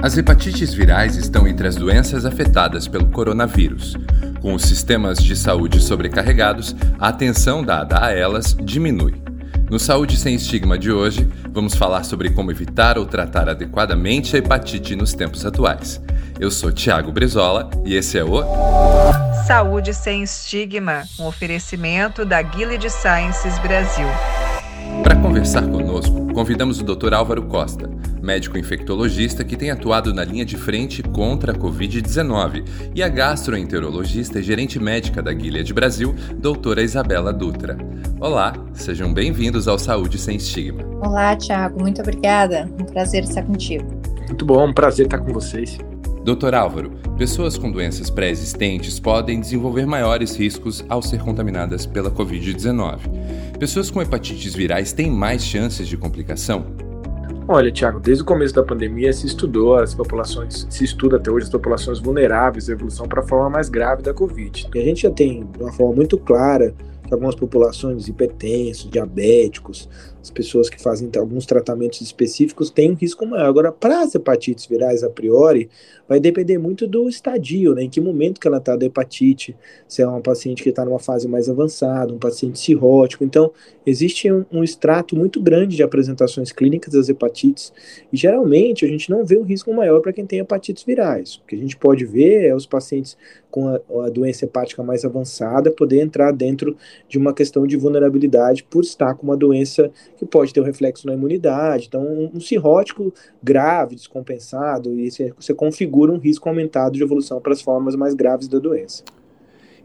As hepatites virais estão entre as doenças afetadas pelo coronavírus. Com os sistemas de saúde sobrecarregados, a atenção dada a elas diminui. No Saúde Sem Estigma de hoje, vamos falar sobre como evitar ou tratar adequadamente a hepatite nos tempos atuais. Eu sou Tiago Brezola e esse é o Saúde Sem Estigma, um oferecimento da Gilead Sciences Brasil. Para conversar conosco, convidamos o Dr. Álvaro Costa, médico infectologista que tem atuado na linha de frente contra a Covid-19, e a gastroenterologista e gerente médica da Gilead Brasil, doutora Isabela Dutra. Olá, sejam bem-vindos ao Saúde Sem Estigma. Olá, Tiago, muito obrigada. Um prazer estar contigo. Muito bom, um prazer estar com vocês. Doutor Álvaro, pessoas com doenças pré-existentes podem desenvolver maiores riscos ao ser contaminadas pela Covid-19. Pessoas com hepatites virais têm mais chances de complicação? Olha, Tiago, desde o começo da pandemia se estudou as populações, se estuda até hoje as populações vulneráveis à evolução para a forma mais grave da Covid. E a gente já tem, de uma forma muito clara, que algumas populações hipertensos, diabéticos, as pessoas que fazem alguns tratamentos específicos têm um risco maior. Agora, para as hepatites virais a priori, vai depender muito do estadio, né? Em que momento que ela está da hepatite, se é uma paciente que está numa fase mais avançada, um paciente cirrótico. Então, existe um, um, extrato muito grande de apresentações clínicas das hepatites e geralmente a gente não vê um risco maior para quem tem hepatites virais. O que a gente pode ver é os pacientes com a, a doença hepática mais avançada poder entrar dentro de uma questão de vulnerabilidade por estar com uma doença que pode ter um reflexo na imunidade. Então, um, um cirrótico grave, descompensado, e você, você configura um risco aumentado de evolução para as formas mais graves da doença.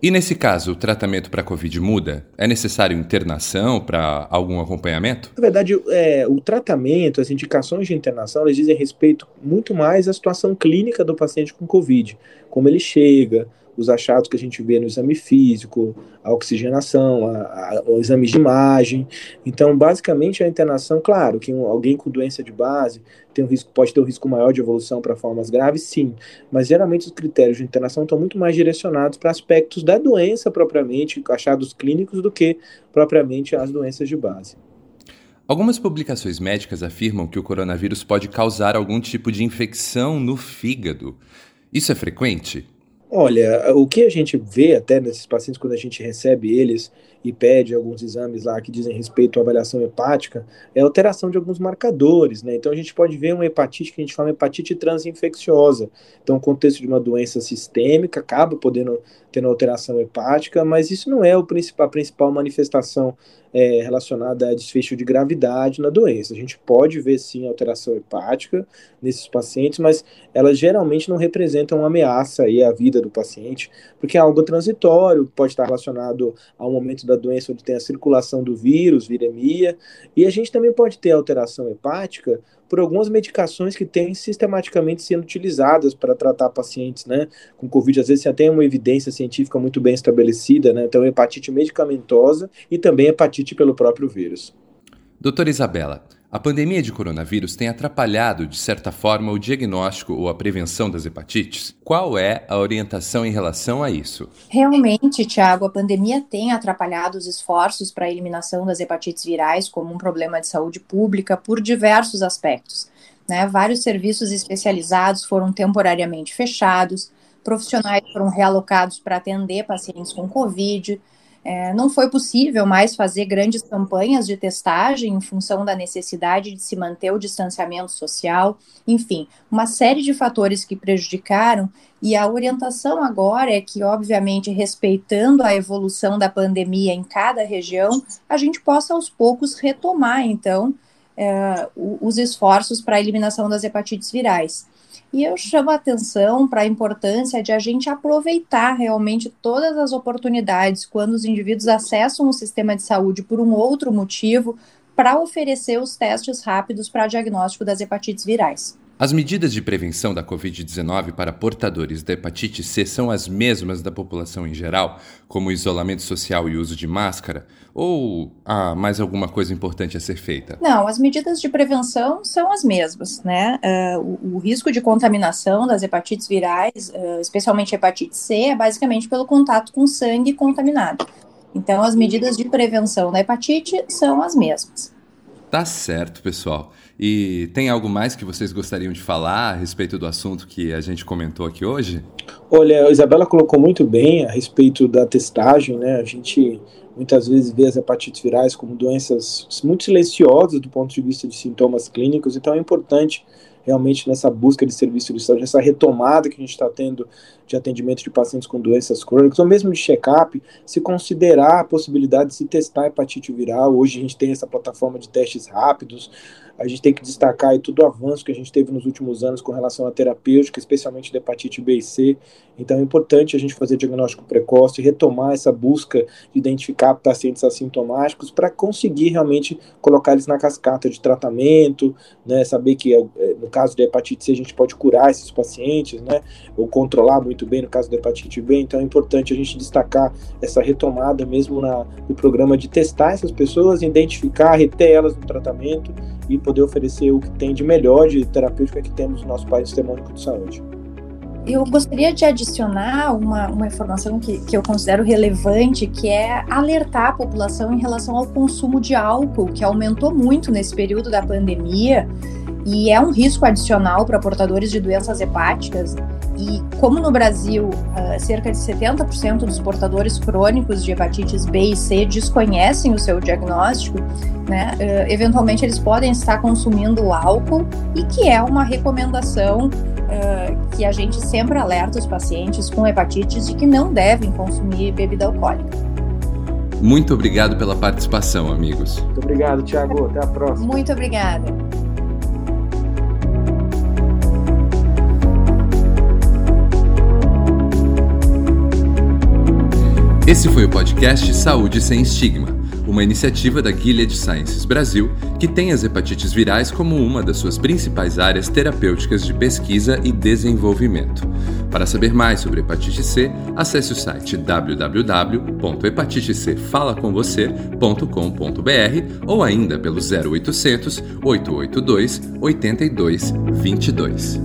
E nesse caso, o tratamento para a Covid muda? É necessário internação para algum acompanhamento? Na verdade, é, o tratamento, as indicações de internação, elas dizem respeito muito mais à situação clínica do paciente com Covid, como ele chega, os achados que a gente vê no exame físico, a oxigenação, a, a, o exame de imagem. Então, basicamente, a internação, claro, que um, alguém com doença de base tem um risco, pode ter um risco maior de evolução para formas graves, sim. Mas geralmente os critérios de internação estão muito mais direcionados para aspectos da doença propriamente, achados clínicos, do que propriamente as doenças de base. Algumas publicações médicas afirmam que o coronavírus pode causar algum tipo de infecção no fígado. Isso é frequente? Olha, o que a gente vê até nesses pacientes quando a gente recebe eles e pede alguns exames lá que dizem respeito à avaliação hepática, é alteração de alguns marcadores, né? Então a gente pode ver uma hepatite que a gente chama hepatite transinfecciosa. Então, no contexto de uma doença sistêmica, acaba podendo ter alteração hepática, mas isso não é o principal, a principal manifestação é, relacionada a desfecho de gravidade na doença. A gente pode ver sim alteração hepática nesses pacientes, mas elas geralmente não representam uma ameaça aí à vida do paciente, porque é algo transitório, pode estar relacionado ao momento da doença onde tem a circulação do vírus, viremia, e a gente também pode ter alteração hepática por algumas medicações que têm sistematicamente sendo utilizadas para tratar pacientes né, com Covid. Às vezes você tem uma evidência científica muito bem estabelecida, né? Então, hepatite medicamentosa e também hepatite pelo próprio vírus. Doutora Isabela, a pandemia de coronavírus tem atrapalhado, de certa forma, o diagnóstico ou a prevenção das hepatites? Qual é a orientação em relação a isso? Realmente, Tiago, a pandemia tem atrapalhado os esforços para a eliminação das hepatites virais como um problema de saúde pública por diversos aspectos. Né? Vários serviços especializados foram temporariamente fechados, profissionais foram realocados para atender pacientes com Covid, é, não foi possível mais fazer grandes campanhas de testagem em função da necessidade de se manter o distanciamento social, enfim, uma série de fatores que prejudicaram. E a orientação agora é que, obviamente, respeitando a evolução da pandemia em cada região, a gente possa aos poucos retomar, então, é, os esforços para a eliminação das hepatites virais. E eu chamo a atenção para a importância de a gente aproveitar realmente todas as oportunidades quando os indivíduos acessam o sistema de saúde por um outro motivo para oferecer os testes rápidos para diagnóstico das hepatites virais. As medidas de prevenção da Covid-19 para portadores da hepatite C são as mesmas da população em geral, como isolamento social e uso de máscara? Ou há mais alguma coisa importante a ser feita? Não, as medidas de prevenção são as mesmas, né? Uh, o, o, risco de contaminação das hepatites virais, uh, especialmente hepatite C, é basicamente pelo contato com sangue contaminado. Então, as medidas de prevenção da hepatite são as mesmas. Tá certo, pessoal. E tem algo mais que vocês gostariam de falar a respeito do assunto que a gente comentou aqui hoje? Olha, a Isabela colocou muito bem a respeito da testagem, né? A gente muitas vezes vê as hepatites virais como doenças muito silenciosas do ponto de vista de sintomas clínicos, então é importante realmente nessa busca de serviço de saúde, essa retomada que a gente está tendo de atendimento de pacientes com doenças crônicas, ou mesmo de check-up, se considerar a possibilidade de se testar hepatite viral. Hoje a gente tem essa plataforma de testes rápidos, a gente tem que destacar aí todo o avanço que a gente teve nos últimos anos com relação à terapêutica, especialmente da hepatite B e C. Então é importante a gente fazer diagnóstico precoce, retomar essa busca de identificar pacientes assintomáticos para conseguir realmente colocar eles na cascata de tratamento, né, saber que é, no caso de hepatite C a gente pode curar esses pacientes, né, ou controlar muito bem no caso da hepatite B. Então é importante a gente destacar essa retomada mesmo na, no programa de testar essas pessoas, identificar, reter elas no tratamento e poder oferecer o que tem de melhor de terapêutica que temos no nosso país Sistema Único de Saúde. Eu gostaria de adicionar uma, uma informação que, que eu considero relevante, que é alertar a população em relação ao consumo de álcool, que aumentou muito nesse período da pandemia e é um risco adicional para portadores de doenças hepáticas. E como no Brasil, uh, cerca de 70% dos portadores crônicos de hepatites B e C desconhecem o seu diagnóstico, né, uh, eventualmente eles podem estar consumindo álcool e que é uma recomendação uh, que a gente sempre alerta os pacientes com hepatites de que não devem consumir bebida alcoólica. Muito obrigado pela participação, amigos. Muito obrigado, Tiago. Até a próxima. Muito obrigada. Esse foi o podcast Saúde Sem Estigma, uma iniciativa da Gilead Sciences Brasil que tem as hepatites virais como uma das suas principais áreas terapêuticas de pesquisa e desenvolvimento. Para saber mais sobre hepatite C, acesse o site www.hepatitecfalacomvocê.com.br ou ainda pelo 0800 882 8222.